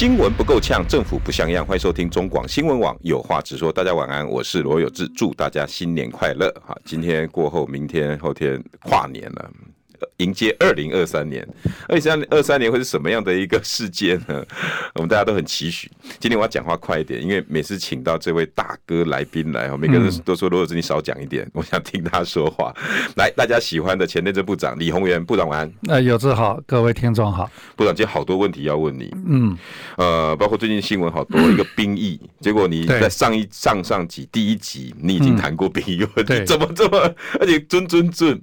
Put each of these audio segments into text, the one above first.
新闻不够呛，政府不像样。欢迎收听中广新闻网，有话直说。大家晚安，我是罗有志，祝大家新年快乐。好，今天过后，明天后天跨年了。迎接二零二三年，二零二三年会是什么样的一个世界呢？我们大家都很期许。今天我要讲话快一点，因为每次请到这位大哥来宾来，每个人都说罗有志你少讲一点，我想听他说话。来，大家喜欢的前内政部长李鸿源部长晚安。呃，有志好，各位听众好。部长今天好多问题要问你，嗯，呃，包括最近新闻好多一个兵役，结果你在上一上上集第一集你已经谈过兵役问题，怎么这么 而且准准准。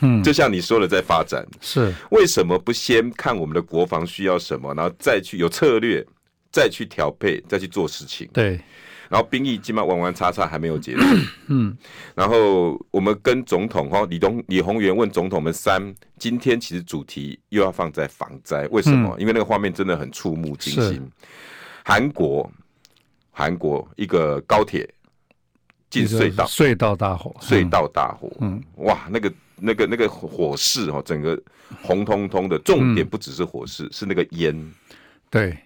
嗯，就像你说的，在发展是为什么不先看我们的国防需要什么，然后再去有策略，再去调配，再去做事情。对，然后兵役基本上弯弯叉叉还没有结束。嗯，然后我们跟总统哈李东李鸿源问总统们三，今天其实主题又要放在防灾，为什么？因为那个画面真的很触目惊心。韩国，韩国一个高铁进隧道，隧道大火，隧道大火。嗯，哇，那个。那个那个火势哦，整个红彤彤的，重点不只是火势，嗯、是那个烟。对，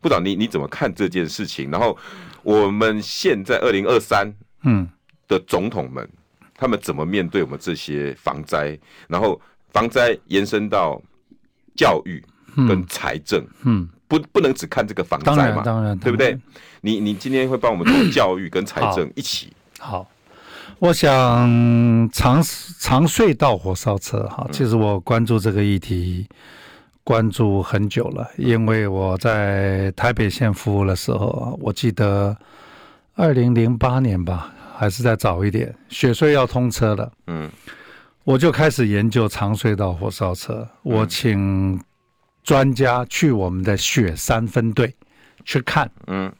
部长，你你怎么看这件事情？然后我们现在二零二三嗯的总统们，嗯、他们怎么面对我们这些防灾？然后防灾延伸到教育跟财政，嗯，嗯不不能只看这个防灾嘛，当然，当然对不对？你你今天会帮我们做教育跟财政一起好。好我想长长隧道火烧车哈，其实我关注这个议题关注很久了，因为我在台北县服务的时候，我记得二零零八年吧，还是再早一点，雪隧要通车了，嗯，我就开始研究长隧道火烧车，我请专家去我们的雪山分队去看，嗯。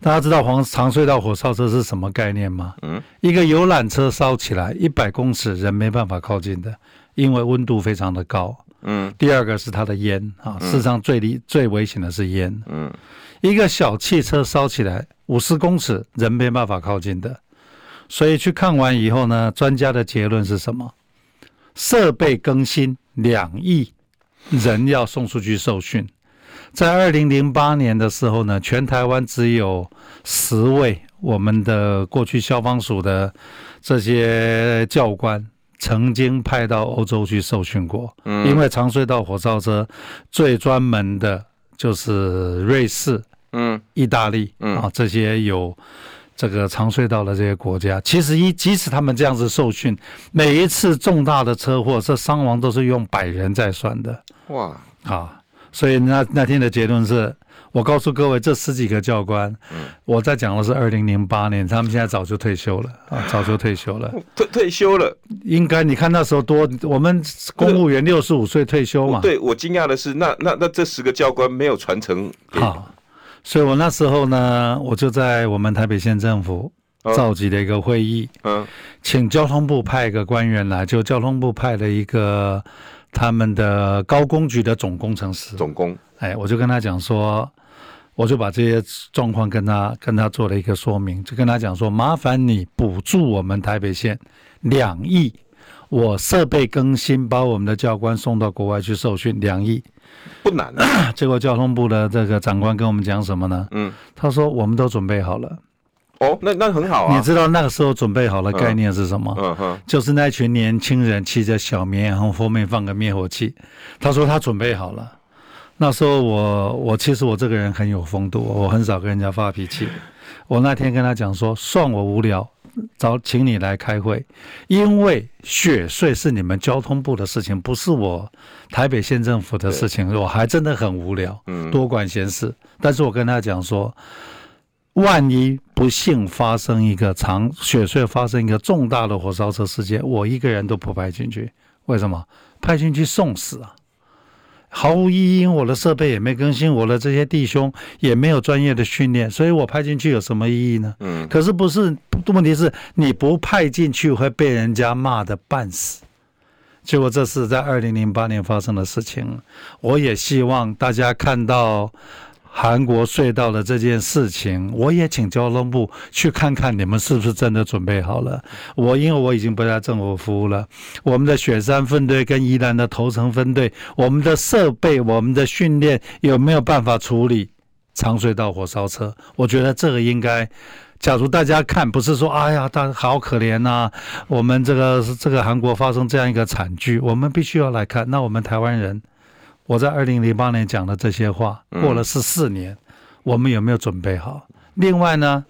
大家知道黄长隧道火烧车是什么概念吗？嗯，一个游览车烧起来一百公尺，人没办法靠近的，因为温度非常的高。嗯，第二个是它的烟啊，世上最离最危险的是烟。嗯，一个小汽车烧起来五十公尺，人没办法靠近的。所以去看完以后呢，专家的结论是什么？设备更新两亿，人要送出去受训。在二零零八年的时候呢，全台湾只有十位我们的过去消防署的这些教官曾经派到欧洲去受训过。嗯，因为长隧道火烧车最专门的就是瑞士、嗯，意大利，嗯啊这些有这个长隧道的这些国家。其实一即使他们这样子受训，每一次重大的车祸，这伤亡都是用百人在算的。哇，啊。所以那那天的结论是，我告诉各位，这十几个教官，嗯，我在讲的是二零零八年，他们现在早就退休了啊，早就退休了，退退休了，应该你看那时候多，我们公务员六十五岁退休嘛。对，我惊讶的是，那那那这十个教官没有传承。好，所以我那时候呢，我就在我们台北县政府召集的一个会议，嗯，请交通部派一个官员来，就交通部派了一个。他们的高工局的总工程师，总工，哎，我就跟他讲说，我就把这些状况跟他跟他做了一个说明，就跟他讲说，麻烦你补助我们台北县两亿，我设备更新，把我们的教官送到国外去受训，两亿不难啊。结果交通部的这个长官跟我们讲什么呢？嗯，他说我们都准备好了。哦，那那很好啊！你知道那个时候准备好的概念是什么？嗯哼，就是那群年轻人骑着小绵羊，后后面放个灭火器。他说他准备好了。那时候我我其实我这个人很有风度，我很少跟人家发脾气。我那天跟他讲说，算我无聊，找请你来开会，因为雪隧是你们交通部的事情，不是我台北县政府的事情。我还真的很无聊，嗯，多管闲事。但是我跟他讲说。万一不幸发生一个长雪隧发生一个重大的火烧车事件，我一个人都不派进去。为什么？派进去送死啊！毫无意义，我的设备也没更新，我的这些弟兄也没有专业的训练，所以我派进去有什么意义呢？嗯，可是不是，问题是你不派进去会被人家骂的半死。结果这是在二零零八年发生的事情，我也希望大家看到。韩国隧道的这件事情，我也请交通部去看看，你们是不是真的准备好了？我因为我已经不在政府服务了，我们的雪山分队跟宜兰的头城分队，我们的设备、我们的训练有没有办法处理长隧道火烧车？我觉得这个应该，假如大家看，不是说哎呀，他好可怜呐、我们这个这个韩国发生这样一个惨剧，我们必须要来看。那我们台湾人。我在二零零八年讲的这些话，过了十四年，嗯，我们有没有准备好？另外呢，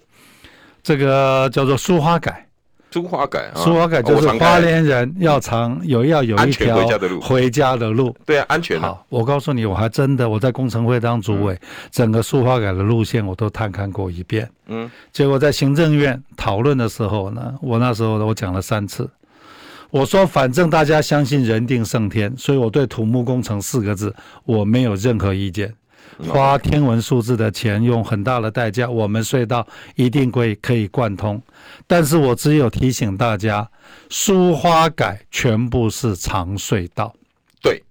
这个叫做苏花改，苏花改，苏花改就是花莲人要常有要有一条回家的路，对啊，安全。好，我告诉你，我还真的我在工程会当主委，嗯，整个苏花改的路线我都探看过一遍。嗯，结果在行政院讨论的时候呢，我那时候我讲了三次。我说，反正大家相信人定胜天，所以我对土木工程四个字我没有任何意见。花天文数字的钱，用很大的代价，我们隧道一定会可以贯通。但是我只有提醒大家，苏花改全部是长隧道，对，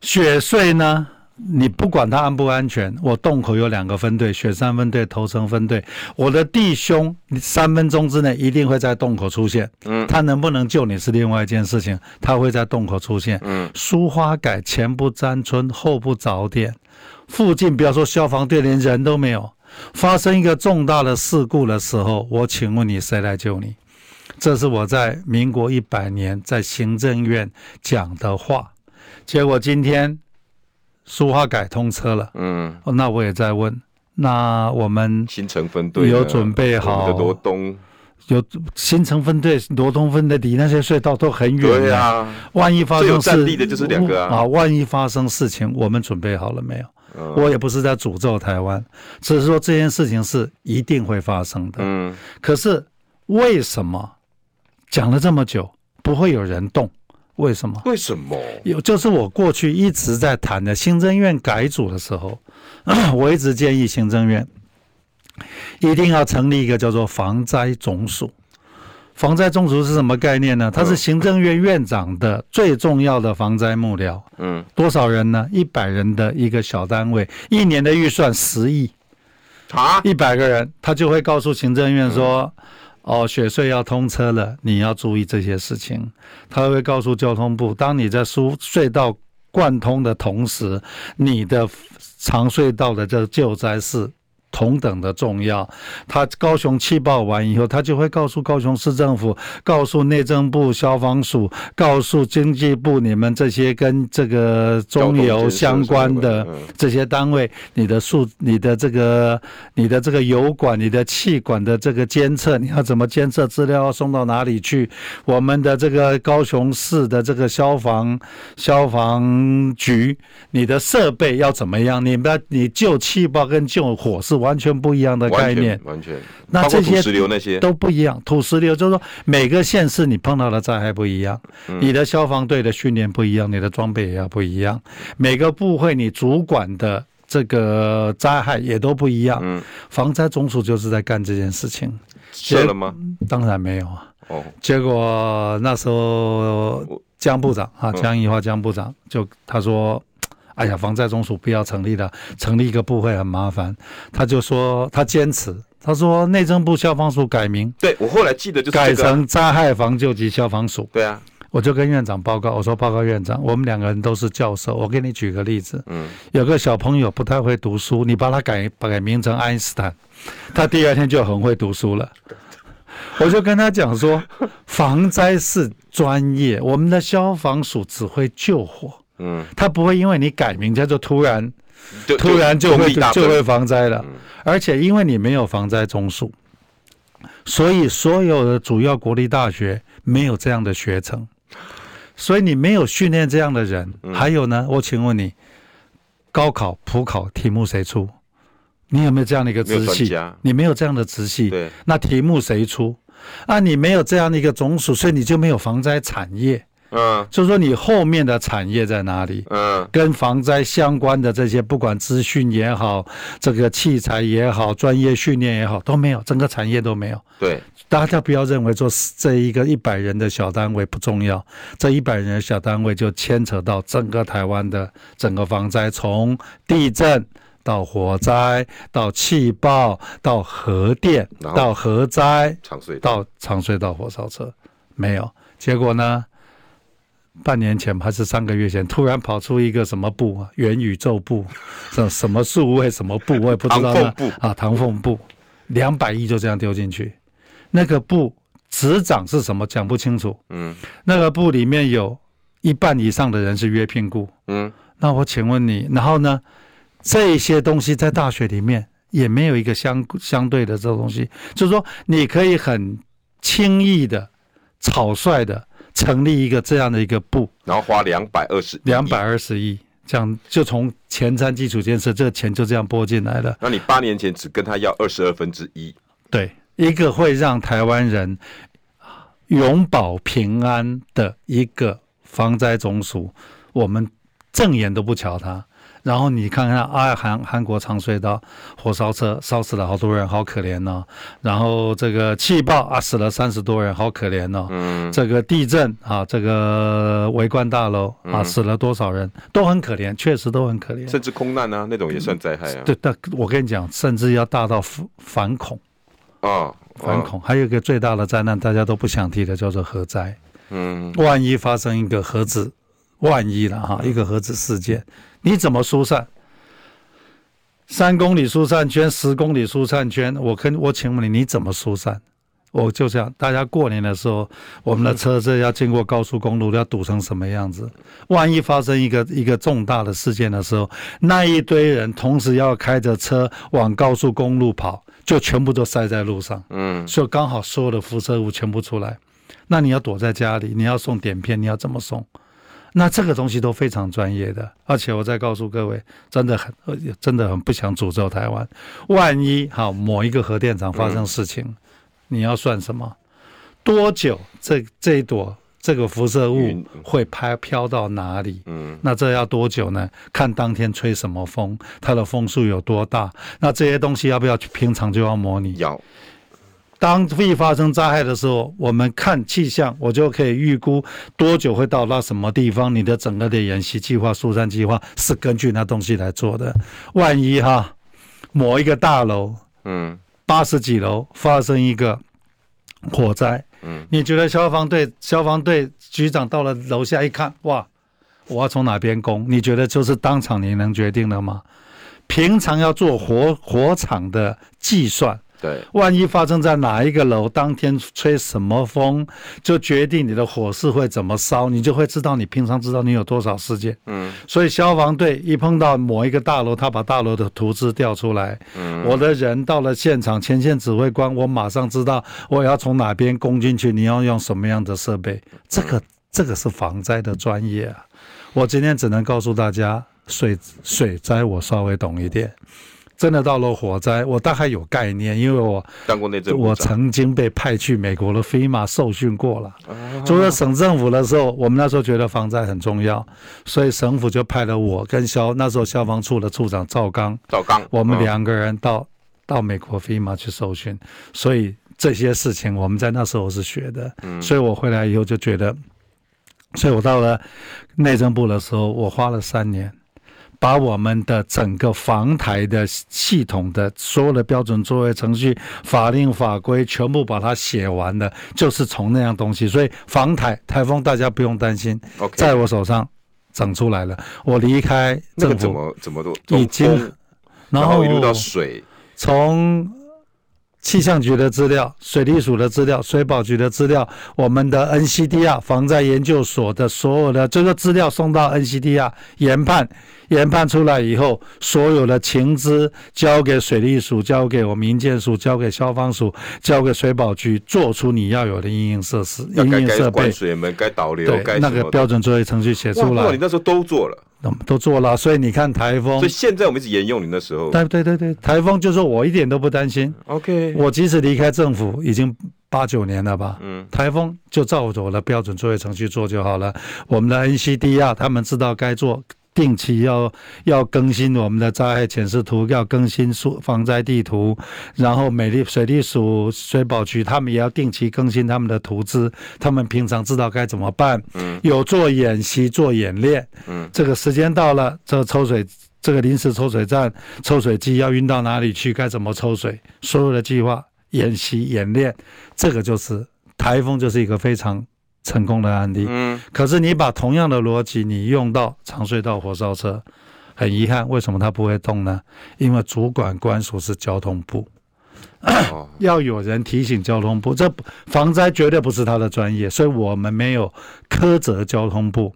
雪隧呢？你不管他安不安全，我洞口有两个分队，雪山分队、头城分队。我的弟兄，你三分钟之内一定会在洞口出现。嗯，他能不能救你是另外一件事情，他会在洞口出现。嗯，疏花改前不沾村后不着店，附近不要说消防队，连人都没有。发生一个重大的事故的时候，我请问你谁来救你？这是我在民国一百年在行政院讲的话。结果今天。苏花改通车了，嗯，那我也在问，那我们新城分队有准备好？罗东。有新城分队、罗东分队离那些隧道都很远，对呀，万一发生事，战力的就是两个啊，啊，万一发生事情，我们准备好了没有？嗯，我也不是在诅咒台湾，只是说这件事情是一定会发生的。嗯，可是为什么讲了这么久不会有人动？为什么？为什么？有就是我过去一直在谈的行政院改组的时候，我一直建议行政院一定要成立一个叫做防灾总署。防灾总署是什么概念呢？它是行政院院长的最重要的防灾幕僚。嗯，多少人呢？一百人的一个小单位，一年的预算十亿。啊，一百个人，他就会告诉行政院说。哦，雪隧要通车了，你要注意这些事情。他会告诉交通部，当你在输隧道贯通的同时，你的长隧道的这救灾是。同等的重要，他高雄气爆完以后，他就会告诉高雄市政府，告诉内政部消防署，告诉经济部，你们这些跟这个中油相关的这些单位，你的数、你的这个、你的这个油管、你的气管的这个监测，你要怎么监测资料要送到哪里去？我们的这个高雄市的这个消防消防局，你的设备要怎么样？你们你救气爆跟救火是？完全不一样的概念，完全。那这些土石流那些都不一样。土石流就是说，每个县市你碰到的灾害不一样，你的消防队的训练不一样，你的装备也要不一样。每个部会你主管的这个灾害也都不一样。嗯，防灾总署就是在干这件事情。设了吗？当然没有啊。哦，结果那时候江部长啊，江宜桦江部长就他说。哎呀，防灾总署不要成立了，成立一个部会很麻烦。他就说他坚持，他说内政部消防署改名。对，我后来记得就是改成灾害防救及消防署。对啊，我就跟院长报告，我说报告院长，我们两个人都是教授，我给你举个例子。嗯，有个小朋友不太会读书，你把他改改名成爱因斯坦，他第二天就很会读书了。我就跟他讲说，防灾是专业，我们的消防署只会救火。嗯，他不会因为你改名叫做突然，突然就会就会防灾了，而且因为你没有防灾中枢，所以所有的主要国立大学没有这样的学程，所以你没有训练这样的人。还有呢，我请问你，高考普考题目谁出？你有没有这样的一个直系？你没有这样的直系，那题目谁出？啊，你没有这样的一个总署，所以你就没有防灾产业。嗯，就是说你后面的产业在哪里？嗯，跟防灾相关的这些，不管资讯也好，这个器材也好，专业训练也好，都没有，整个产业都没有。对，大家不要认为说这一个一百人的小单位不重要，这一百人的小单位就牵扯到整个台湾的整个防灾，从地震到火灾，到气爆，到核电，到核灾，到长隧道火烧车，没有。结果呢？半年前还是三个月前，突然跑出一个什么部啊？元宇宙部，什什么数位什么部，我也不知道呢。啊，唐凤部，两百亿就这样丢进去。那个部执掌是什么？讲不清楚。嗯，那个部里面有一半以上的人是约聘雇。嗯，那我请问你，然后呢？这些东西在大学里面也没有一个相相对的这个东西，就是说你可以很轻易的。草率的成立一个这样的一个部，然后花两百二十两百二十亿，这样就从前瞻基础建设这个钱就这样拨进来了。那你八年前只跟他要二十二分之一，对，一个会让台湾人永保平安的一个防灾总署，我们正眼都不瞧他。然后你看看啊，韩韩国长隧道火烧车烧死了好多人，好可怜哦。然后这个气爆啊，死了三十多人，好可怜哦。嗯。这个地震啊，这个围观大楼啊，死了多少人，都很可怜，确实都很可怜。甚至空难啊，那种也算灾害啊。对，但我跟你讲，甚至要大到反恐啊，反恐。还有一个最大的灾难，大家都不想提的，叫做核灾。嗯。万一发生一个核子，万一了哈，一个核子事件。你怎么疏散？三公里疏散圈，十公里疏散圈，我跟我请问你，你怎么疏散？我就这样，大家过年的时候，我们的车子要经过高速公路，要堵成什么样子？万一发生一个一个重大的事件的时候，那一堆人同时要开着车往高速公路跑，就全部都塞在路上。嗯，所以刚好所有的辐射物全部出来，那你要躲在家里，你要送碘片，你要怎么送？那这个东西都非常专业的，而且我再告诉各位，真的很，真的很不想诅咒台湾。万一好某一个核电厂发生事情，嗯、你要算什么？多久这这一朵这个辐射物会拍飘到哪里？嗯，那这要多久呢？看当天吹什么风，它的风速有多大？那这些东西要不要平常就要模拟？要。当会发生灾害的时候，我们看气象，我就可以预估多久会到达什么地方。你的整个的演习计划、疏散计划是根据那东西来做的。万一哈，某一个大楼，嗯，八十几楼发生一个火灾，嗯，你觉得消防队消防队局长到了楼下一看，哇，我要从哪边攻？你觉得就是当场你能决定的吗？平常要做火火场的计算。对，万一发生在哪一个楼，当天吹什么风，就决定你的火势会怎么烧，你就会知道你平常知道你有多少事件。嗯，所以消防队一碰到某一个大楼，他把大楼的图纸调出来。嗯，我的人到了现场，前线指挥官，我马上知道我要从哪边攻进去，你要用什么样的设备。这个这个是防灾的专业啊！我今天只能告诉大家，水水灾我稍微懂一点。真的到了火灾，我大概有概念，因为我当过内政，我曾经被派去美国的 FEMA 受训过了。做了省政府的时候，我们那时候觉得防灾很重要，所以省府就派了我跟消那时候消防处的处长赵刚，赵刚，我们两个人到到美国 FEMA 去受训，所以这些事情我们在那时候是学的。所以我回来以后就觉得，所以我到了内政部的时候，我花了三年。把我们的整个防台的系统的所有的标准作业程序、法令法规全部把它写完了，就是从那样东西。所以防台台风大家不用担心.在我手上整出来了。我离开政府怎么怎么都已经，然后一路到水，从。气象局的资料、水利署的资料、水保局的资料，我们的 NCDR 防灾研究所的所有的这个资料送到 NCDR 研判，研判出来以后，所有的情资交给水利署，交给我民建署，交给消防署，交给水保局，做出你要有的应用设施、应用设备，该管水门、该导流、该那个标准作业程序写出来。你那时候都做了。都做了，所以你看台风，所以现在我们一直沿用你那时候。对对对对，台风就是我一点都不担心。OK，我即使离开政府已经八九年了吧？嗯，台风就照着我的标准作业程序做就好了。我们的 NCDR 他们知道该做，定期要要更新我们的灾害潜势图，要更新防灾地图，然后美丽水利署、水保局他们也要定期更新他们的图资，他们平常知道该怎么办。嗯，有做演习、做演练。嗯，这个时间到了，这个抽水。这个临时抽水站抽水机要运到哪里去？该怎么抽水？所有的计划、演习、演练，这个就是台风，就是一个非常成功的案例。嗯。可是你把同样的逻辑你用到长隧道火烧车，很遗憾，为什么它不会动呢？因为主管官署是交通部，哦、要有人提醒交通部，这防灾绝对不是他的专业，所以我们没有苛责交通部。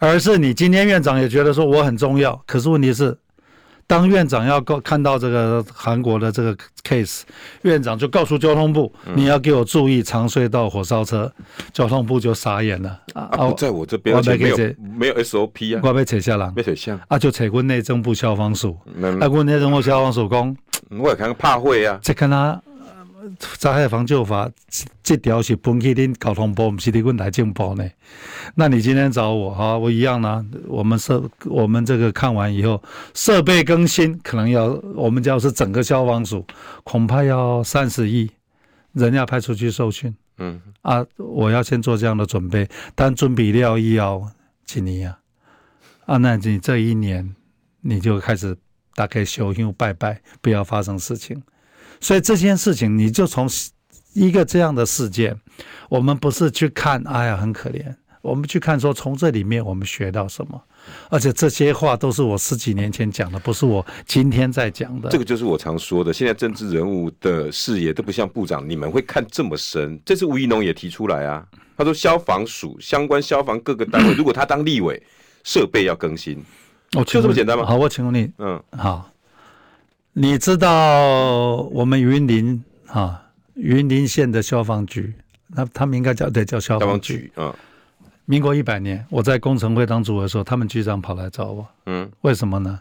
而是你今天院长也觉得说我很重要，可是问题是，当院长要告看到这个韩国的这个 case，院长就告诉交通部，你要给我注意长隧道火烧车，交通部就傻眼了。啊！不在我这边，而且没有没有 SOP 啊，我被扯下来，被扯下。啊，就扯过内政部消防署，啊，过内政部消防署讲，我也看怕会啊，这跟他。灾害防救法这条是分去恁交通部，不是你阮内政部呢？那你今天找我哈，我一样呢。我们设我们这个看完以后，设备更新可能要我们要是整个消防署，恐怕要三十亿，人要派出去受训。嗯啊，我要先做这样的准备，但准备料要几年啊？啊，那你这一年你就开始大概修修拜拜，不要发生事情。所以这件事情，你就从一个这样的事件，我们不是去看，哎呀，很可怜，我们去看说，从这里面我们学到什么，而且这些话都是我十几年前讲的，不是我今天在讲的。这个就是我常说的，现在政治人物的视野都不像部长，你们会看这么深。这次吴怡农也提出来啊，他说消防署相关消防各个单位，如果他当立委，设备要更新，哦，就这么简单吗？好，我请问你，嗯，好。你知道我们云林啊，云林县的消防局，那他们应该叫对叫消防局。啊，民国一百年，我在工程会当主委的时候，他们局长跑来找我。嗯，为什么呢？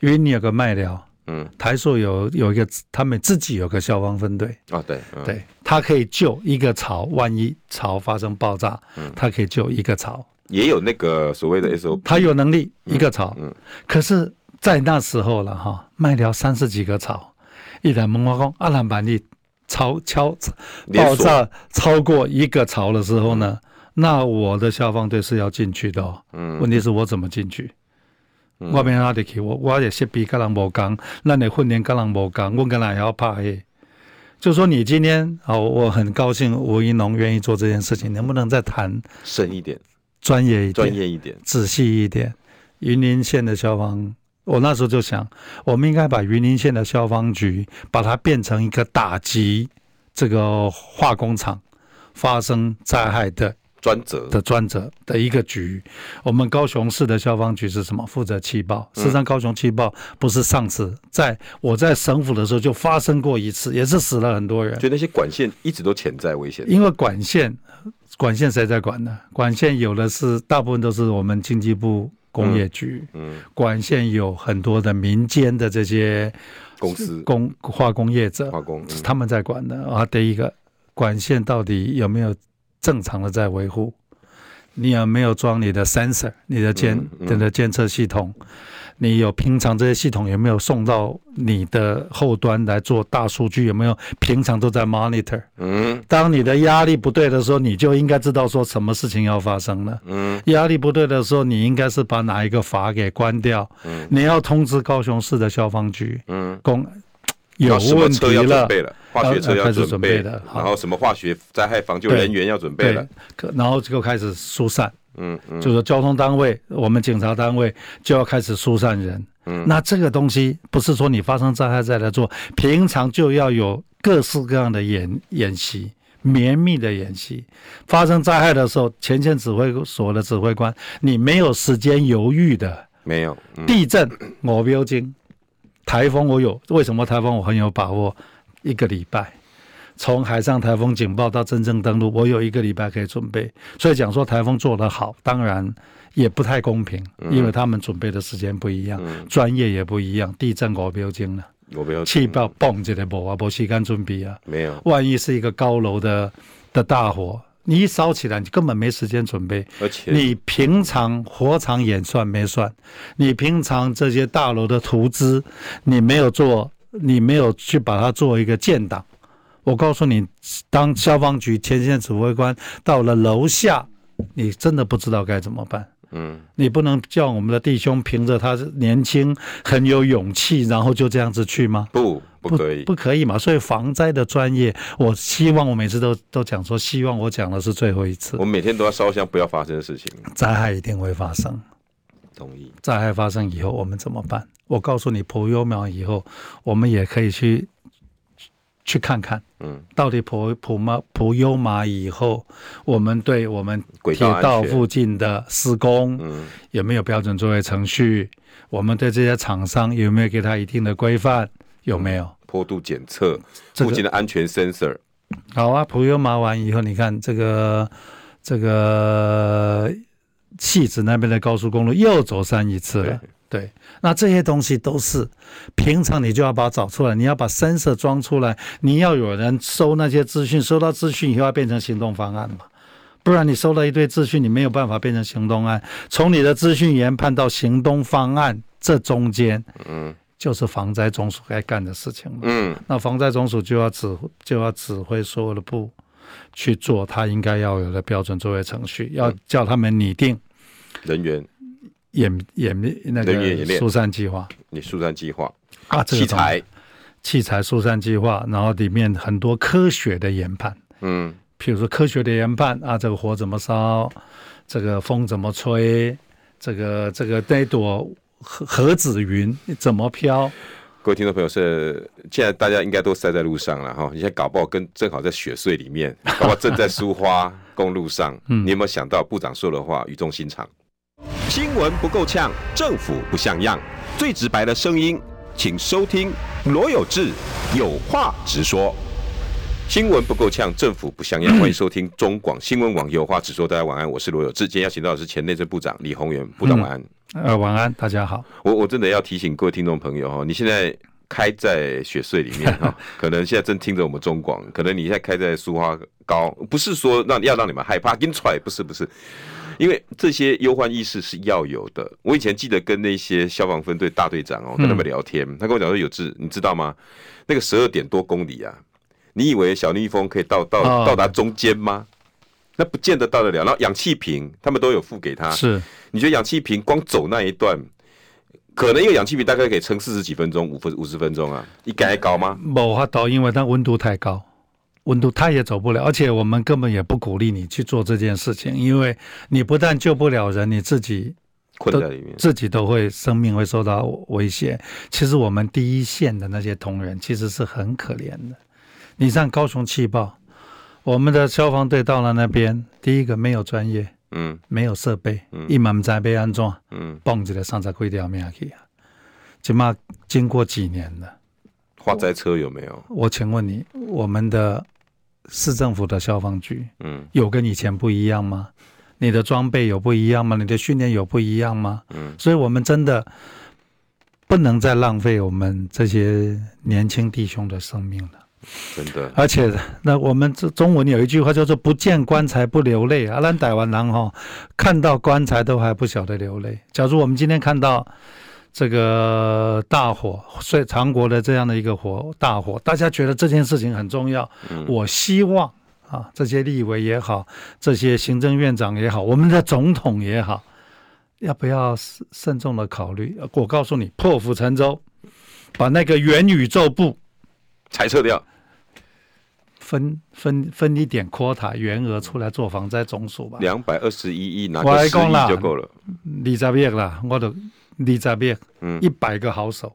因为你有个麦寮，嗯，台塑有有一个，他们自己有个消防分队。啊，对，对，他可以救一个槽，万一槽发生爆炸，嗯，他可以救一个槽。也有那个所谓的 SOP，他有能力一个槽。嗯，可是。在那时候了哈，卖掉三十几个槽，一台门花工阿兰板力超敲爆炸超过一个槽的时候呢，那我的消防队是要进去的，哦。嗯，问题是我怎么进去？嗯、我没哪里去，我我也是比跟人无共，那你训练跟人无共，我跟人也要怕黑。就说你今天好，我很高兴吴一农愿意做这件事情，能不能再谈深一点、专业一点、专业一点、仔细一点？云林县的消防。我那时候就想，我们应该把云林县的消防局，把它变成一个打击这个化工厂发生灾害的专责的专责的一个局。我们高雄市的消防局是什么？负责气爆。事实际上，高雄气爆不是上次，在我在省府的时候就发生过一次，也是死了很多人。就那些管线一直都潜在危险。因为管线，管线谁在管呢？管线有的是，大部分都是我们经济部。工业局，嗯，管线有很多的民间的这些公司、工化工业者，化工，他们在管的啊。第一个，管线到底有没有正常的在维护？你有没有装你的 sensor，你的监你的监测系统？你有平常这些系统有没有送到你的后端来做大数据？有没有平常都在 monitor？嗯，当你的压力不对的时候，你就应该知道说什么事情要发生了。嗯，压力不对的时候，你应该是把哪一个阀给关掉。嗯，你要通知高雄市的消防局。嗯，公有问题了，化学车要准备了，然后什么化学灾害防救人员要准备了，然后就开始疏散。嗯，嗯，就是交通单位，我们警察单位就要开始疏散人。嗯，那这个东西不是说你发生灾害再来做，平常就要有各式各样的演演习，绵密的演习。发生灾害的时候，前线指挥所的指挥官，你没有时间犹豫的。没有。嗯、地震我有经，台风我有，为什么台风我很有把握？一个礼拜。从海上台风警报到真正登陆，我有一个礼拜可以准备。所以讲说台风做得好，当然也不太公平，因为他们准备的时间不一样，专业也不一样。地震我不要惊了，我没有气爆嘣，这个无啊，无时间准备啊，没有。万一是一个高楼的的大火，你一烧起来，你根本没时间准备。而且你平常火场演算没算，你平常这些大楼的图资，你没有做，你没有去把它做一个建档。我告诉你，当消防局前线指挥官到了楼下，你真的不知道该怎么办。嗯，你不能叫我们的弟兄凭着他是年轻很有勇气，然后就这样子去吗？不，不可以不，不可以嘛。所以防灾的专业，我希望我每次都都讲说，希望我讲的是最后一次。我每天都要烧香，不要发生的事情。灾害一定会发生，同意。灾害发生以后，我们怎么办？我告诉你，普悠苗以后，我们也可以去。去看看，嗯，到底普普马普优马以后，我们对我们铁道附近的施工，嗯，有没有标准作业程序？我们对这些厂商有没有给他一定的规范？有没有坡度检测附近的安全 sensor？好啊，普优马完以后，你看这个这个戏子那边的高速公路又走山一次了。对，那这些东西都是平常你就要把它找出来，你要把 sensor 装出来，你要有人收那些资讯，收到资讯以后要变成行动方案嘛，不然你收了一堆资讯，你没有办法变成行动案。从你的资讯研判到行动方案，这中间，嗯，就是防灾总署该干的事情嘛。嗯，那防灾总署就要指就要指挥所有的部去做他应该要有的标准作业程序，要叫他们拟定人员。演演那个疏散计划，你疏散计划。啊，器材。器材疏散计划，然后里面很多科学的研判，嗯，譬如说科学的研判啊，这个火怎么烧，这个风怎么吹，这个这个那朵何何子云怎么飘？各位听众朋友，是现在大家应该都塞在路上了哈，你现在搞不好跟正好在雪隧里面，搞不好正在苏花公路上，嗯，你有没有想到部长说的话语重心长？新闻不够呛，政府不像样，最直白的声音，请收听罗有志有话直说。新闻不够呛，政府不像样，欢迎收听中广新闻网有话直说。大家晚安，我是罗有志。今天邀请到的是前内政部长李鸿源部长，晚安。呃，晚安，大家好。我我真的要提醒各位听众朋友哈，你现在开在雪隧里面 哈，可能现在正听着我们中广，可能你现在开在苏花高，不是说让要让你们害怕，给你踹，不是不是。因为这些忧患意识是要有的。我以前记得跟那些消防分队大队长哦，跟他们聊天，他跟我讲说：“有志，你知道吗？那个十二点多公里啊，你以为小蜜蜂可以到到到达中间吗？那不见得到得了。然后氧气瓶他们都有付给他。是，你觉得氧气瓶光走那一段，可能一个氧气瓶大概可以撑四十几分钟，五分五十分钟啊？你该高吗？没法到，因为它温度太高。”温度他也走不了，而且我们根本也不鼓励你去做这件事情，因为你不但救不了人，你自己困在里面，自己都会生命会受到威胁。其实我们第一线的那些同仁其实是很可怜的。你像高雄气爆，我们的消防队到了那边，第一个没有专业，嗯，没有设备，嗯，一满在被安装，嗯，蹦起来上在规条命去啊，起码经过几年了。化灾车有没有？我请问你，我们的市政府的消防局，嗯，有跟以前不一样吗？你的装备有不一样吗？你的训练有不一样吗？嗯，所以我们真的不能再浪费我们这些年轻弟兄的生命了。真的，而且那我们这中文有一句话叫做“不见棺材不流泪”，啊，咱台湾人哈，看到棺材都还不晓得流泪。假如我们今天看到。这个大火，所以长国的这样的一个火大火，大家觉得这件事情很重要。嗯、我希望啊，这些立委也好，这些行政院长也好，我们的总统也好，要不要慎重的考虑？我告诉你，破釜沉舟，把那个元宇宙部裁撤掉，分分分一点 quota 原额出来做防灾总署吧。两百二十一亿，拿个十亿就够了。二十亿啦，我都。你这边，嗯，一百个好手，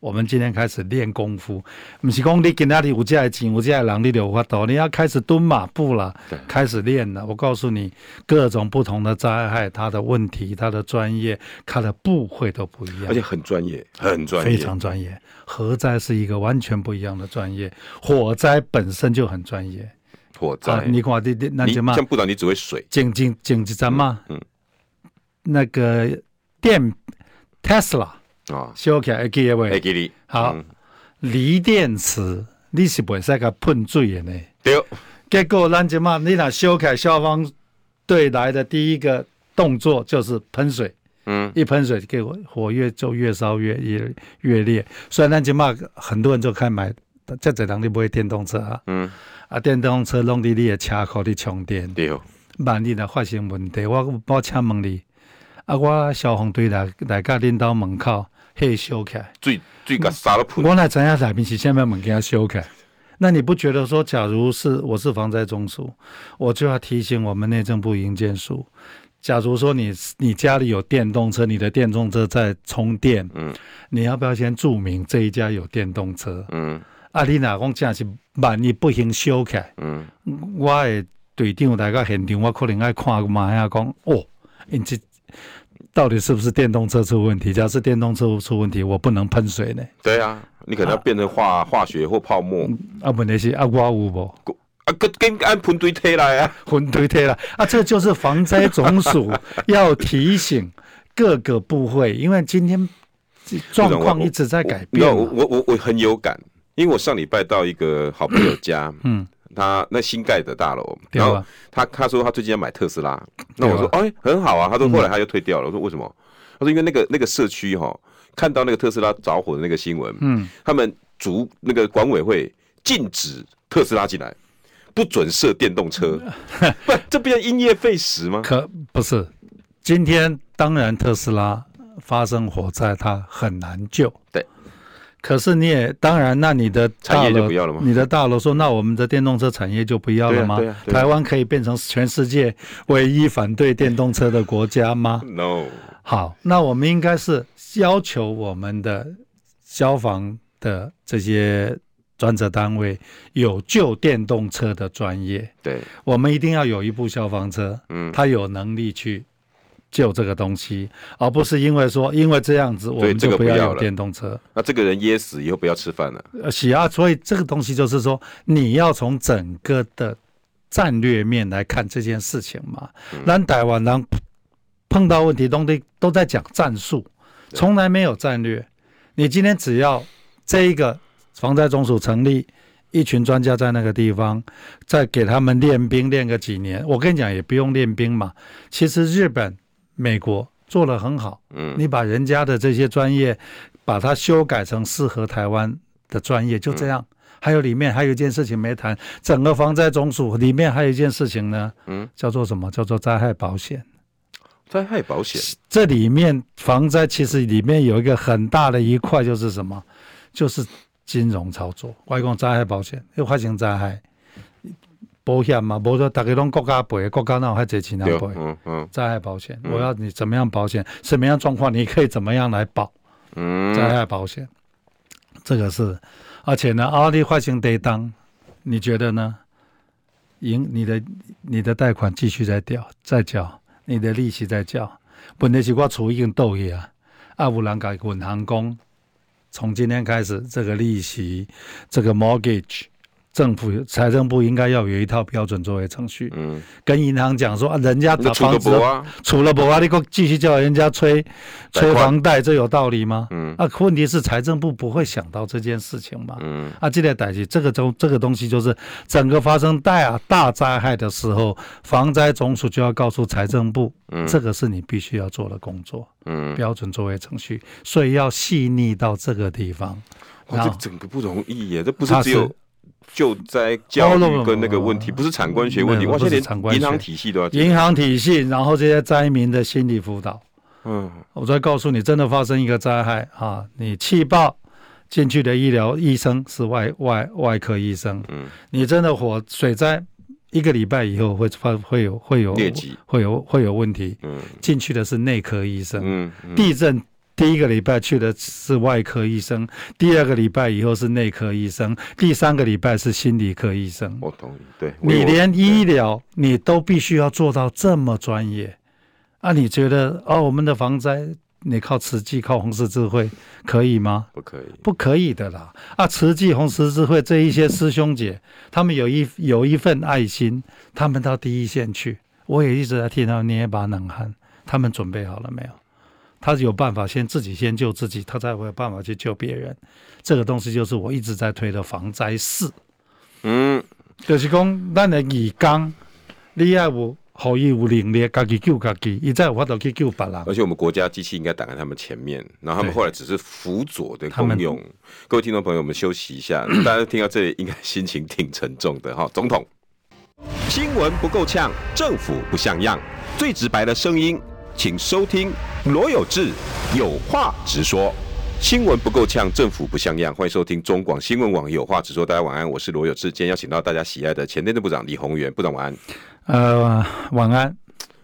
我们今天开始练功夫。不是讲你今天有这钱，有这人，你就有法度，你要开始蹲马步了，开始练了。我告诉你，各种不同的灾害，他的问题，他的专业，他的部会都不一样，而且很专业，很专业，非常专业。核灾是一个完全不一样的专业，火灾本身就很专业。火灾、啊，你看，你你那什么？像部长，你只会水，经经经济站嘛，嗯，那个电。Tesla 啊，修起来 A K 位，好，锂电池你是袂使甲喷水的呢？对。结果咱即嘛你若修开消防队来的第一个动作就是喷水，嗯，一喷水，给我火越就越烧越越越烈。所以咱即马很多人就开买，这这人你买电动车啊，嗯，啊，电动车弄伫你的车库里充电，对，万一若发生问题，我我请问你，啊，我消防队来来甲恁兜门口嘿修开，最最甲杀了喷，我来知影内面是啥物物件修开。那你不觉得说，假如是我是防灾中枢，我就要提醒我们内政部营建署，假如说你你家里有电动车，你的电动车在充电，嗯，你要不要先注明这一家有电动车？嗯，啊，你哪讲这是万一不行修开，嗯，我的队长来到现场，我可能爱看嘛呀，讲哦，因这。到底是不是电动车出问题？假设电动车出问题，我不能喷水呢？对啊，你可能要变成化、啊、化学或泡沫。啊，不那些啊，我有无？啊，跟跟按喷堆推来啊，喷堆推来啊，这就是防灾总署 要提醒各个部会，因为今天状况一直在改变。我我我我很有感，因为我上礼拜到一个好朋友家，嗯。他那新盖的大楼，然后他他说他最近要买特斯拉，那我说哎很好啊，他说后来他又退掉了，我说为什么？他说因为那个那个社区哈，看到那个特斯拉着火的那个新闻，嗯，他们主那个管委会禁止特斯拉进来，不准设电动车，不这不要因噎废食吗？可不是，今天当然特斯拉发生火灾，它很难救，对。可是你也当然，那你的产业就不要了吗？你的大楼说，那我们的电动车产业就不要了吗？啊啊啊、台湾可以变成全世界唯一反对电动车的国家吗？No。好，那我们应该是要求我们的消防的这些专责单位有救电动车的专业。对，我们一定要有一部消防车，嗯，他有能力去。救这个东西，而不是因为说因为这样子我们就不要有电动车。那这个人噎死以后不要吃饭了。呃，是啊，所以这个东西就是说你要从整个的战略面来看这件事情嘛。那、嗯、台湾人碰到问题都得都在讲战术，从来没有战略。你今天只要这一个防灾总署成立，一群专家在那个地方，再给他们练兵练个几年，我跟你讲也不用练兵嘛。其实日本。美国做了很好，嗯，你把人家的这些专业，把它修改成适合台湾的专业，就这样。还有里面还有一件事情没谈，整个防灾总署里面还有一件事情呢，嗯，叫做什么？叫做灾害保险。灾害保险，这里面防灾其实里面有一个很大的一块，就是什么？就是金融操作。外公灾害保险又发生灾害。保险嘛，无说大家拢国家赔，国家哪有还这钱来赔？嗯嗯，灾害保险，我要你怎么样保险？什么样状况你可以怎么样来保？嗯，灾害保险，这个是，而且呢，阿里发行得当，你觉得呢？赢你的你的贷款继续在掉，在缴，你的利息在缴，本来是我处已经倒去啊，啊有人甲银行讲，从今天开始，这个利息，这个 mortgage。政府财政部应该要有一套标准作为程序，嗯，跟银行讲说啊，人家打房子，除了不啊，你给我继续叫人家催催房贷，这有道理吗？嗯，啊，问题是财政部不会想到这件事情嘛，嗯，啊，这个代志，这个中这个东西就是整个发生大大灾害的时候，防灾总署就要告诉财政部，嗯，这个是你必须要做的工作，嗯，标准作为程序，所以要细腻到这个地方，哇，这整个不容易耶，这不是只有。救灾教育跟那个问题，不是产官学问题，我现在连银行体系都要银行体系，然后这些灾民的心理辅导。嗯，我再告诉你，真的发生一个灾害啊，你气爆进去的医疗医生是外外外科医生。嗯，你真的火水灾一个礼拜以后会发会有会有会有会有会有问题。嗯，进去的是内科医生。嗯，地震。第一个礼拜去的是外科医生，第二个礼拜以后是内科医生，第三个礼拜是心理科医生。我同意，对，你连医疗你都必须要做到这么专业，啊？你觉得哦，我们的防灾你靠慈济、靠红十字会可以吗？不可以，不可以的啦！啊，慈济、红十字会这一些师兄姐，他们有一有一份爱心，他们到第一线去，我也一直在替他们捏一把冷汗。他们准备好了没有？他有办法先自己先救自己，他才会有办法去救别人。这个东西就是我一直在推的防灾四。嗯，就是讲咱的义工，你要有好义有能力，自己救自己，伊再有法度去救别人。而且我们国家机器应该挡在他们前面，然后他们后来只是辅佐的功用。各位听众朋友，我们休息一下，大家听到这里应该心情挺沉重的哈。总统，新闻不够呛，政府不像样，最直白的声音，请收听罗有志有话直说。新闻不够呛，政府不像样。欢迎收听中广新闻网，有话直说。大家晚安，我是罗有志。今天邀请到大家喜爱的前内政部长李鸿源部长，晚安。呃，晚安。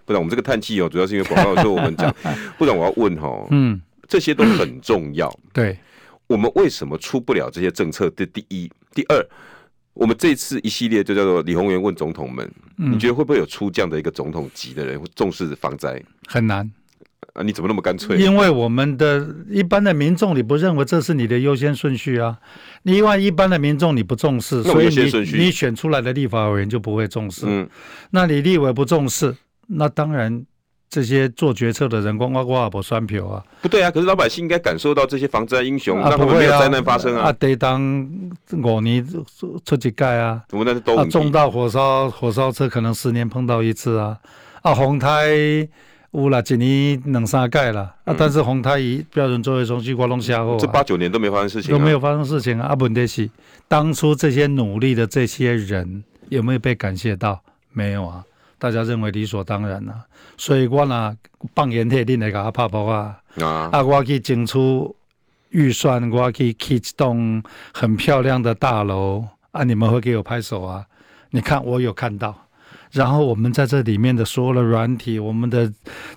部长，我们这个叹气哦，主要是因为广告的时候我们讲。部长，我要问哈，嗯，这些都很重要。对，我们为什么出不了这些政策？的第一，第二，我们这次一系列就叫做李鸿源问总统们，嗯，你觉得会不会有出这样的一个总统级的人重视防灾？很难。啊！你怎么那么干脆？因为我们的一般的民众，你不认为这是你的优先顺序啊？另外，一般的民众你不重视，所以你你选出来的立法委员就不会重视。嗯，那你立委不重视，那当然这些做决策的人光呱呱不算票啊。不对啊！可是老百姓应该感受到这些防灾英雄，让他们没有灾难发生啊。啊，得当五年出几届啊？我们那是都重大火烧火烧车，可能十年碰到一次啊。啊，洪台。有啦，一年两三届了啊！但是洪台一标准作业中心刮龙下后，这八九年都没发生事情，都没有发生事情啊！啊，问题是当初这些努力的这些人有没有被感谢到？没有啊！大家认为理所当然啊！所以我呢，放盐铁定来给他拍包啊！啊，我去争取预算，我去起一栋很漂亮的大楼啊！你们会给我拍手啊？你看，我有看到。然后我们在这里面的所有的软体，我们的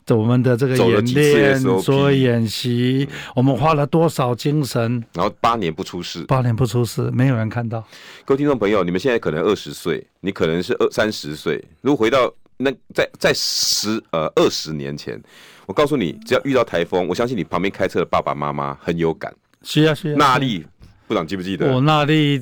我们的这个演练、做演习，我们花了多少精神？然后八年不出事，八年不出事，没有人看到。各位听众朋友，你们现在可能二十岁，你可能是二三十岁。如果回到那在在十呃二十年前，我告诉你，只要遇到台风，我相信你旁边开车的爸爸妈妈很有感。是啊，是啊。纳利部长记不记得？我纳利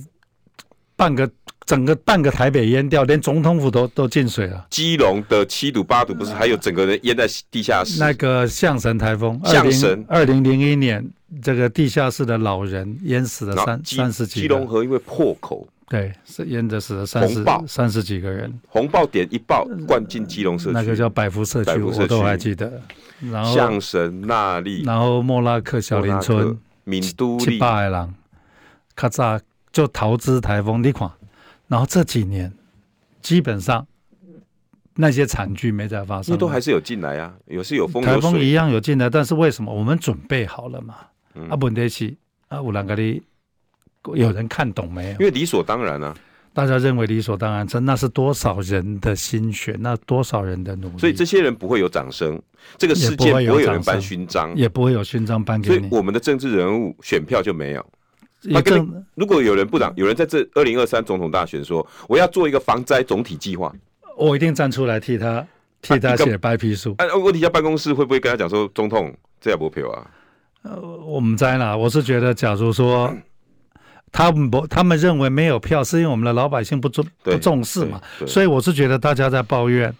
半个。整个半个台北淹掉，连总统府都都进水了。基隆的七堵八堵不是还有整个人淹在地下室？那个象神台风，象神，二零零一年这个地下室的老人淹死了三三十几。基隆河因为破口，对，是淹的死了三十三十几个人。红爆点一爆，灌进基隆社区，那个叫百福社区，我都还记得。然后象神纳莉，然后莫拉克小林村，闽都七八个人，咔嚓就桃枝台风，你看。然后这几年，基本上那些惨剧没再发生，都还是有进来啊，有是有风有台风一样有进来，但是为什么我们准备好了嘛？嗯、啊，问题是啊，有两个的有人看懂没有？因为理所当然啊，大家认为理所当然，这那是多少人的心血，那多少人的努力，所以这些人不会有掌声，这个世界不会有人颁勋章，也不会有勋章颁给你，所以我们的政治人物选票就没有。如果有人部长，有人在这二零二三总统大选说，我要做一个防灾总体计划，我一定站出来替他替他写白皮书。哎、啊，问题下办公室会不会跟他讲说，总统这也不票啊？呃，我们在哪？我是觉得，假如说 他们不，他们认为没有票，是因为我们的老百姓不重不重视嘛。所以我是觉得大家在抱怨，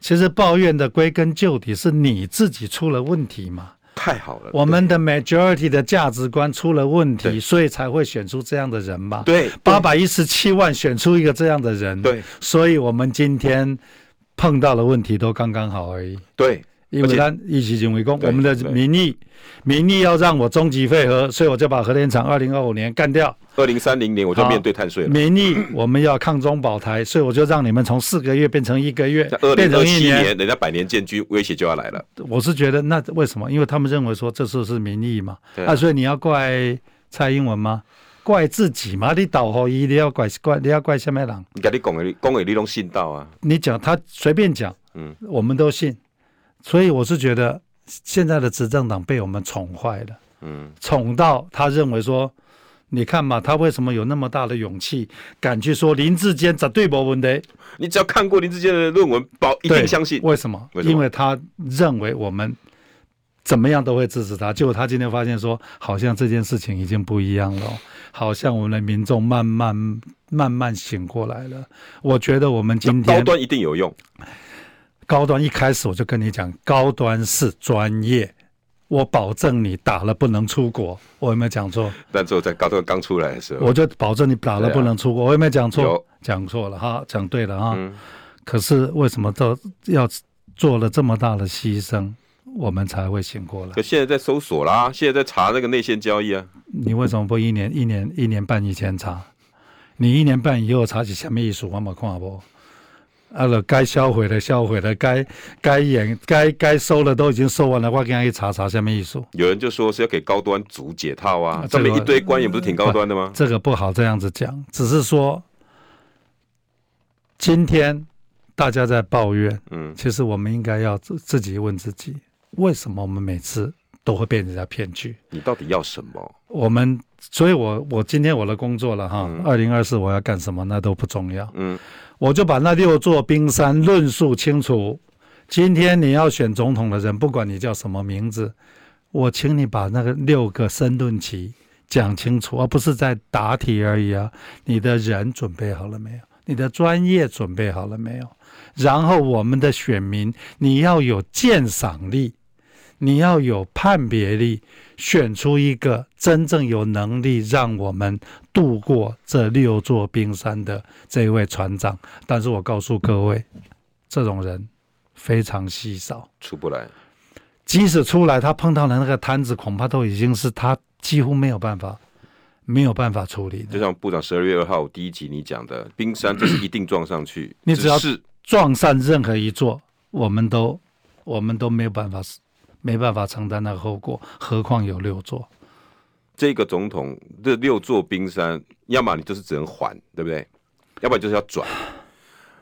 其实抱怨的归根究底是你自己出了问题嘛。太好了，我们的 majority 的价值观出了问题，所以才会选出这样的人嘛。对，八百一十七万选出一个这样的人，对，所以我们今天碰到的问题都刚刚好而已。对。因为他一起认为讲，我们的民意，民意要让我终极废核，所以我就把核电厂二零二五年干掉。二零三零年我就面对碳税了。民意 我们要抗中保台，所以我就让你们从四个月变成一个月，变成一年，人家百年建军威胁就要来了。我是觉得那为什么？因为他们认为说这次是民意嘛，啊，所以你要怪蔡英文吗？怪自己吗？你倒后一你要怪怪你要怪什么人？你跟你讲的，讲的你拢信到啊？你讲他随便讲，嗯，我们都信。所以我是觉得现在的执政党被我们宠坏了，嗯，宠到他认为说，你看嘛，他为什么有那么大的勇气，敢去说林志坚绝对没问题？你只要看过林志坚的论文，保一定相信。为什么？因为他认为我们怎么样都会支持他。结果他今天发现说，好像这件事情已经不一样了，好像我们的民众慢慢慢慢醒过来了。我觉得我们今天高端一定有用。高端一开始我就跟你讲，高端是专业，我保证你打了不能出国，我有没有讲错？但最后在高端刚出来的时候，我就保证你打了不能出国，啊、我有没有讲错？有讲错了哈，讲对了哈。嗯、可是为什么都要做了这么大的牺牲，我们才会醒过来？可现在在搜索啦，现在在查那个内线交易啊。你为什么不一年一年一年半以前查？你一年半以后查起什么意思？我没看不。啊了，该销毁的销毁了，该该演该该收的都已经收完了，我给他一查查下面意思。有人就说是要给高端组解套啊，这么一堆官员不是挺高端的吗？这个不好这样子讲，只是说今天大家在抱怨，嗯，其实我们应该要自自己问自己，为什么我们每次都会被人家骗去？你到底要什么？我们，所以我我今天我的工作了哈，二零二四我要干什么那都不重要，嗯。我就把那六座冰山论述清楚。今天你要选总统的人，不管你叫什么名字，我请你把那个六个申论题讲清楚，而不是在答题而已啊！你的人准备好了没有？你的专业准备好了没有？然后我们的选民，你要有鉴赏力，你要有判别力。选出一个真正有能力让我们度过这六座冰山的这一位船长，但是我告诉各位，这种人非常稀少，出不来。即使出来，他碰到的那个摊子，恐怕都已经是他几乎没有办法、没有办法处理的。就像部长十二月二号第一集你讲的，冰山这是一定撞上去，你只要是撞上任何一座，我们都我们都没有办法没办法承担那个后果，何况有六座。这个总统这六座冰山，要么你就是只能缓，对不对？要不然就是要转，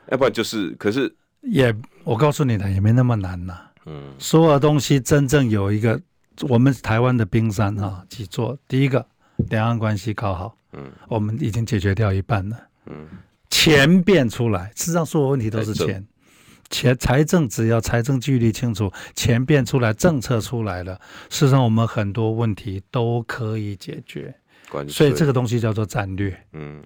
要不然就是，可是也，我告诉你的也没那么难呐。嗯，所有东西真正有一个，我们台湾的冰山啊，几座？第一个，两岸关系搞好，嗯，我们已经解决掉一半了。嗯，钱变出来，事实上所有问题都是钱。钱财政只要财政纪律清楚，钱变出来，政策出来了，事实上我们很多问题都可以解决。所以这个东西叫做战略。嗯。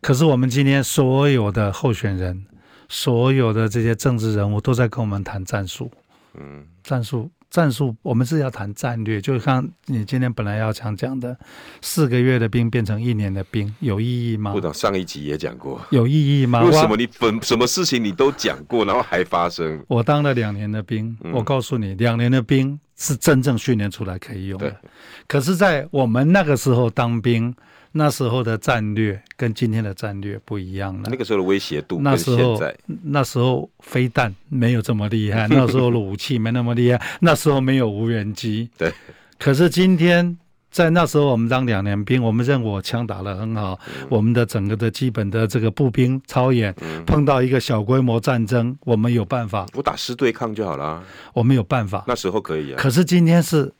可是我们今天所有的候选人，所有的这些政治人物都在跟我们谈战术。嗯。战术。战术，我们是要谈战略，就像你今天本来要想讲的，四个月的兵变成一年的兵，有意义吗？部长上一集也讲过，有意义吗？为什么你分什么事情你都讲过，然后还发生？我当了两年的兵，嗯、我告诉你，两年的兵是真正训练出来可以用的。可是，在我们那个时候当兵。那时候的战略跟今天的战略不一样了。那个时候的威胁度，那时候那时候飞弹没有这么厉害，那时候的武器没那么厉害，那时候没有无人机。对。可是今天在那时候，我们当两年兵，我们认为我枪打得很好，嗯、我们的整个的基本的这个步兵操演，嗯、碰到一个小规模战争，我们有办法。不打师对抗就好了。我们有办法。那时候可以啊。可是今天是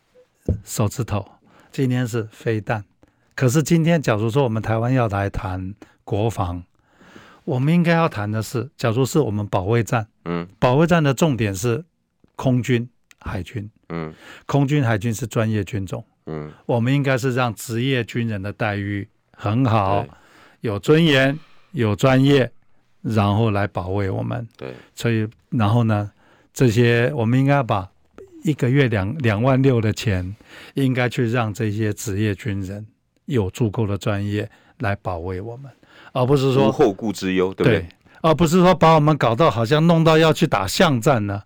手指头，今天是飞弹。可是今天，假如说我们台湾要来谈国防，我们应该要谈的是，假如是我们保卫战，嗯，保卫战的重点是空军、海军，嗯，空军、海军是专业军种，嗯，我们应该是让职业军人的待遇很好，有尊严、有专业，然后来保卫我们，对，所以然后呢，这些我们应该把一个月两两万六的钱，应该去让这些职业军人。有足够的专业来保卫我们，而不是说无后顾之忧，对不对？对，而不是说把我们搞到好像弄到要去打巷战呢。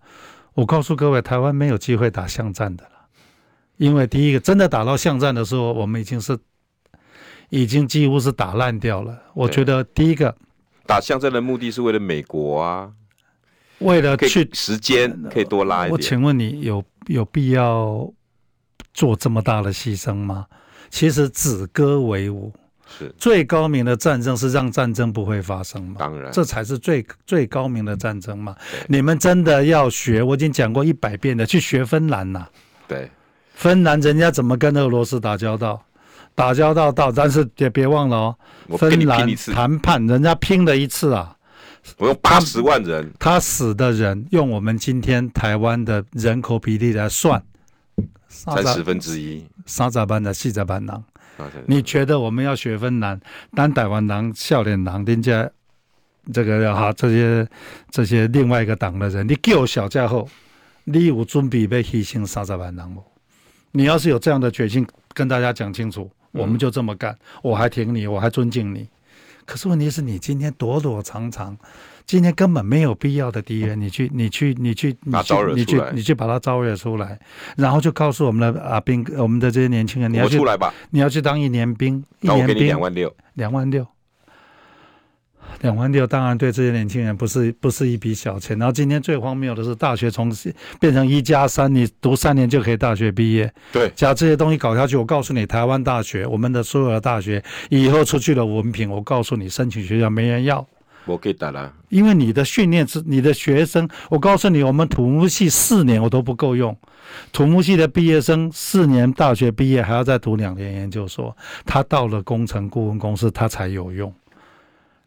我告诉各位，台湾没有机会打巷战的了，因为第一个真的打到巷战的时候，我们已经是已经几乎是打烂掉了。我觉得第一个打巷战的目的是为了美国啊，为了去时间可以多拉一点。我请问你有有必要做这么大的牺牲吗？其实止戈为武，是最高明的战争，是让战争不会发生嘛？当然，这才是最最高明的战争嘛。你们真的要学，我已经讲过一百遍了，去学芬兰呐。对，芬兰人家怎么跟俄罗斯打交道？打交道到，但是也别忘了哦，芬兰谈判人家拼了一次啊，我用八十万人他，他死的人用我们今天台湾的人口比例来算。才十分之一，三十班的四十班人，你觉得我们要学分难？单台湾人、笑脸人，人家这个哈这些这些另外一个党的人，你叫小家伙，你有准备被牺牲三十万人吗？你要是有这样的决心，跟大家讲清楚，我们就这么干，我还挺你，我还尊敬你。可是问题是你今天躲躲藏藏，今天根本没有必要的敌人，你去你去你去你去你去你去把他招惹出来，然后就告诉我们的啊兵，我们的这些年轻人，你要去出来吧，你要去当一年兵，一年兵两万六，两万六。两万六当然对这些年轻人不是不是一笔小钱。然后今天最荒谬的是，大学从变成一加三，你读三年就可以大学毕业。对，假如这些东西搞下去，我告诉你，台湾大学，我们的所有的大学以后出去的文凭，我告诉你，申请学校没人要。我可以打了，因为你的训练是你的学生，我告诉你，我们土木系四年我都不够用，土木系的毕业生四年大学毕业还要再读两年研究所，他到了工程顾问公司他才有用。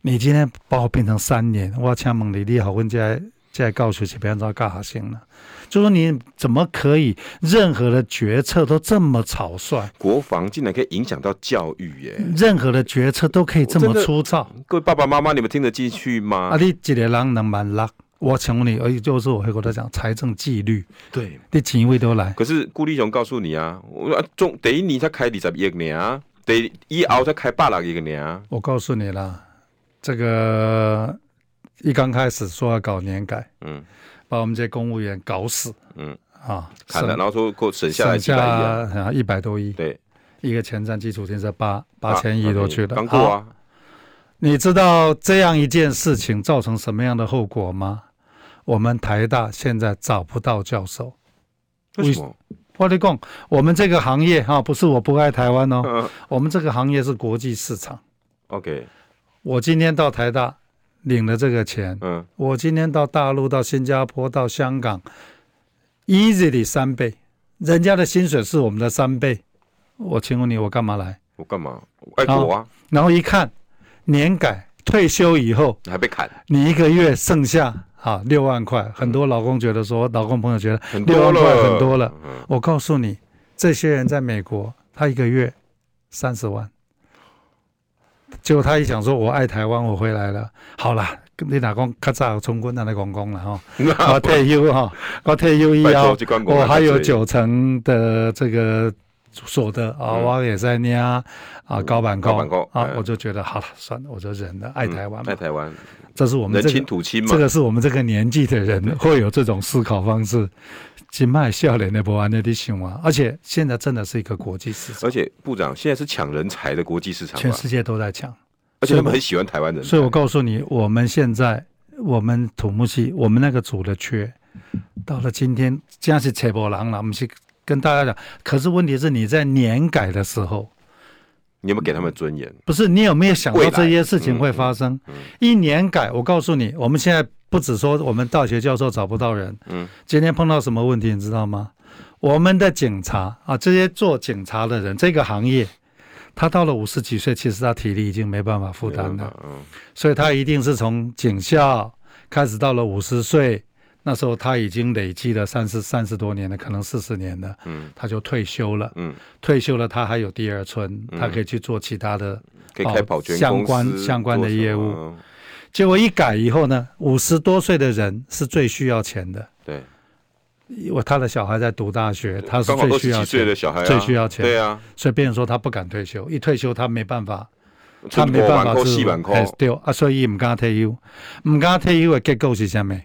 你今天把我变成三年，我请问你，你好，问在在告诉这边知道干啥行了？就说你怎么可以任何的决策都这么草率？国防竟然可以影响到教育耶！任何的决策都可以这么粗糙？各位爸爸妈妈，你们听得进去吗？啊，你一个人能蛮拉？我请问你，而且就是我会跟他讲财政纪律，对，你几位都来。可是顾立雄告诉你啊，我中第一年才开二十亿年啊，第以后才开百六亿年啊。我告诉你了。这个一刚开始说要搞年改，嗯，把我们这些公务员搞死，嗯啊，砍了，然后说过省下来几百亿啊，一百多亿，对，一个前瞻基础建设八八千亿都去了，刚过啊。你知道这样一件事情造成什么样的后果吗？我们台大现在找不到教授，为什么？我跟你讲，我们这个行业哈，不是我不爱台湾哦，我们这个行业是国际市场，OK。我今天到台大领了这个钱，嗯，我今天到大陆、到新加坡、到香港，easily 三倍，人家的薪水是我们的三倍。我请问你，我干嘛来？我干嘛？爱国啊！然后一看年改退休以后，你还被砍，你一个月剩下啊六万块。很多老公觉得说，老公朋友觉得六万块很多了。我告诉你，这些人在美国，他一个月三十万。结果他一想说：“我爱台湾，我回来了。好了，你哪讲较早从军，那来讲讲了哈。我退休哈，我退休以后，我还有九成的这个所得啊，我也在念啊高板高啊，我就觉得好了，算了，我就忍了，爱台湾，爱台湾，这是我们人亲土亲嘛，这个是我们这个年纪的人会有这种思考方式。”金麦笑脸的不安的地形啊，而且现在真的是一个国际市场。而且部长现在是抢人才的国际市场，全世界都在抢，而且他们很喜欢台湾人。所以我告诉你，我们现在我们土木系我们那个组的缺，到了今天这样是扯波浪了。我们去跟大家讲，可是问题是你在年改的时候，你有没有给他们尊严？不是你有没有想到这些事情会发生？一年改，我告诉你，我们现在。不止说我们大学教授找不到人，嗯，今天碰到什么问题你知道吗？我们的警察啊，这些做警察的人，这个行业，他到了五十几岁，其实他体力已经没办法负担了，嗯，所以他一定是从警校开始，到了五十岁，那时候他已经累积了三十三十多年了，可能四十年了，嗯，他就退休了，嗯，退休了，他还有第二春，他可以去做其他的，可以开保全相关相关的业务。结果一改以后呢，五十多岁的人是最需要钱的。对，我他的小孩在读大学，他是最需要钱的小孩，最需要钱。对啊，所以别人说他不敢退休，一退休他没办法，他没办法是对啊，所以唔敢退休，唔敢退休的结构是什么？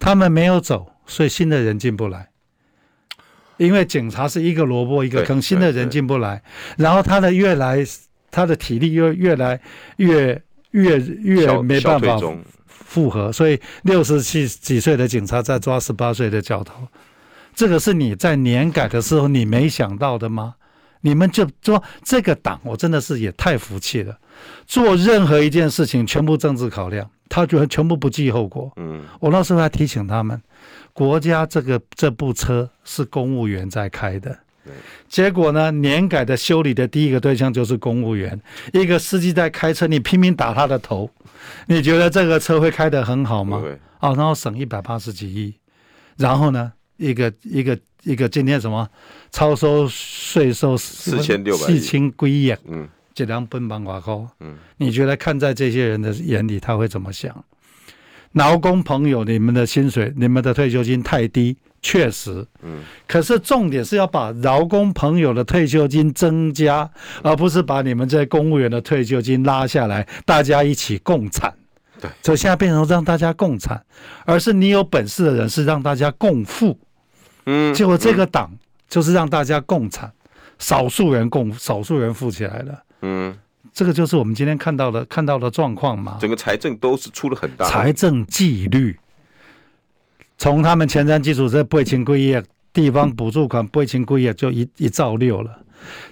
他们没有走，所以新的人进不来。因为警察是一个萝卜一个坑，新的人进不来，然后他的越来他的体力又越来越。越越没办法复合，所以六十七几岁的警察在抓十八岁的教头，这个是你在年改的时候你没想到的吗？你们就说这个党，我真的是也太服气了。做任何一件事情全部政治考量，他觉得全部不计后果。嗯，我那时候还提醒他们，国家这个这部车是公务员在开的。结果呢？年改的修理的第一个对象就是公务员。一个司机在开车，你拼命打他的头，你觉得这个车会开得很好吗？哦，然后省一百八十几亿。然后呢？一个一个一个今天什么超收税收四千六百，四千归亿，嗯，这辆奔邦瓦高，嗯，你觉得看在这些人的眼里，他会怎么想？劳工朋友，你们的薪水、你们的退休金太低，确实，嗯，可是重点是要把劳工朋友的退休金增加，而不是把你们这些公务员的退休金拉下来，大家一起共产。对，所以现在变成让大家共产，而是你有本事的人是让大家共富。嗯，结果这个党就是让大家共产，少数人共，少数人富起来了。嗯，这个就是我们今天看到的看到的状况嘛。整个财政都是出了很大财政纪律。从他们前瞻基础这八千几亿地方补助款八千几亿就一一兆六了，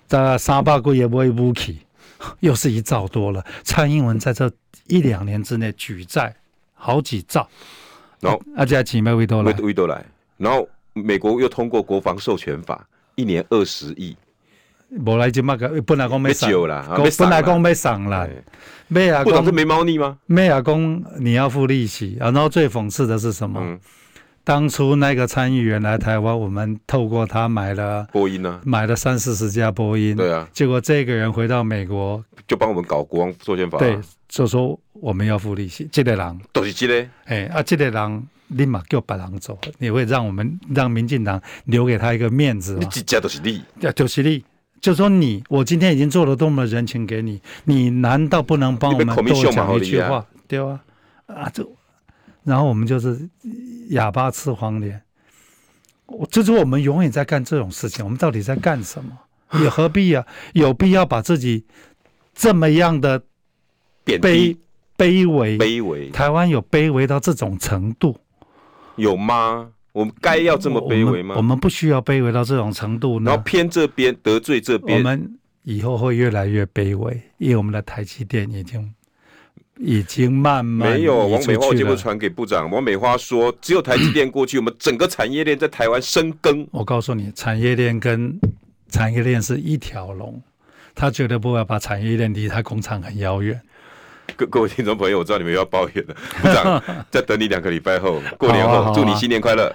在三百几亿买武器，又是一兆多了。蔡英文在这一两年之内举债好几兆，然后而且钱要多来，维多来，然后美国又通过国防授权法，一年二十亿。无来就嘛个，本来讲没上啦，本来讲没上啦，没啊，部长是没猫腻吗？没啊，讲你要付利息啊，然后最讽刺的是什么？嗯当初那个参议员来台湾，我们透过他买了波音呢，买了三四十架波音。对啊，结果这个人回到美国，就帮我们搞国王授权法。对，就说我们要付利息。这个人都是这个，哎啊，这个人立马叫别人走，你会让我们让民进党留给他一个面子吗？你几家都是利，就是利。就说你，我今天已经做了多么人情给你，你难道不能帮我们多讲一句话？对啊，啊，这。然后我们就是哑巴吃黄连，我就是我们永远在干这种事情。我们到底在干什么？也何必啊？有必要把自己这么样的卑卑微卑微？台湾有卑微到这种程度？有吗？我们该要这么卑微吗？我们，我们不需要卑微到这种程度呢。然后偏这边得罪这边，我们以后会越来越卑微，因为我们的台积电已经。已经慢慢没有王美花，我结果传给部长。王美花说，只有台积电过去，我们整个产业链在台湾深耕。我告诉你，产业链跟产业链是一条龙，他绝对不会把产业链离他工厂很遥远。各各位听众朋友，我知道你们又要抱怨了，部长 在等你两个礼拜后，过年后，祝你新年快乐。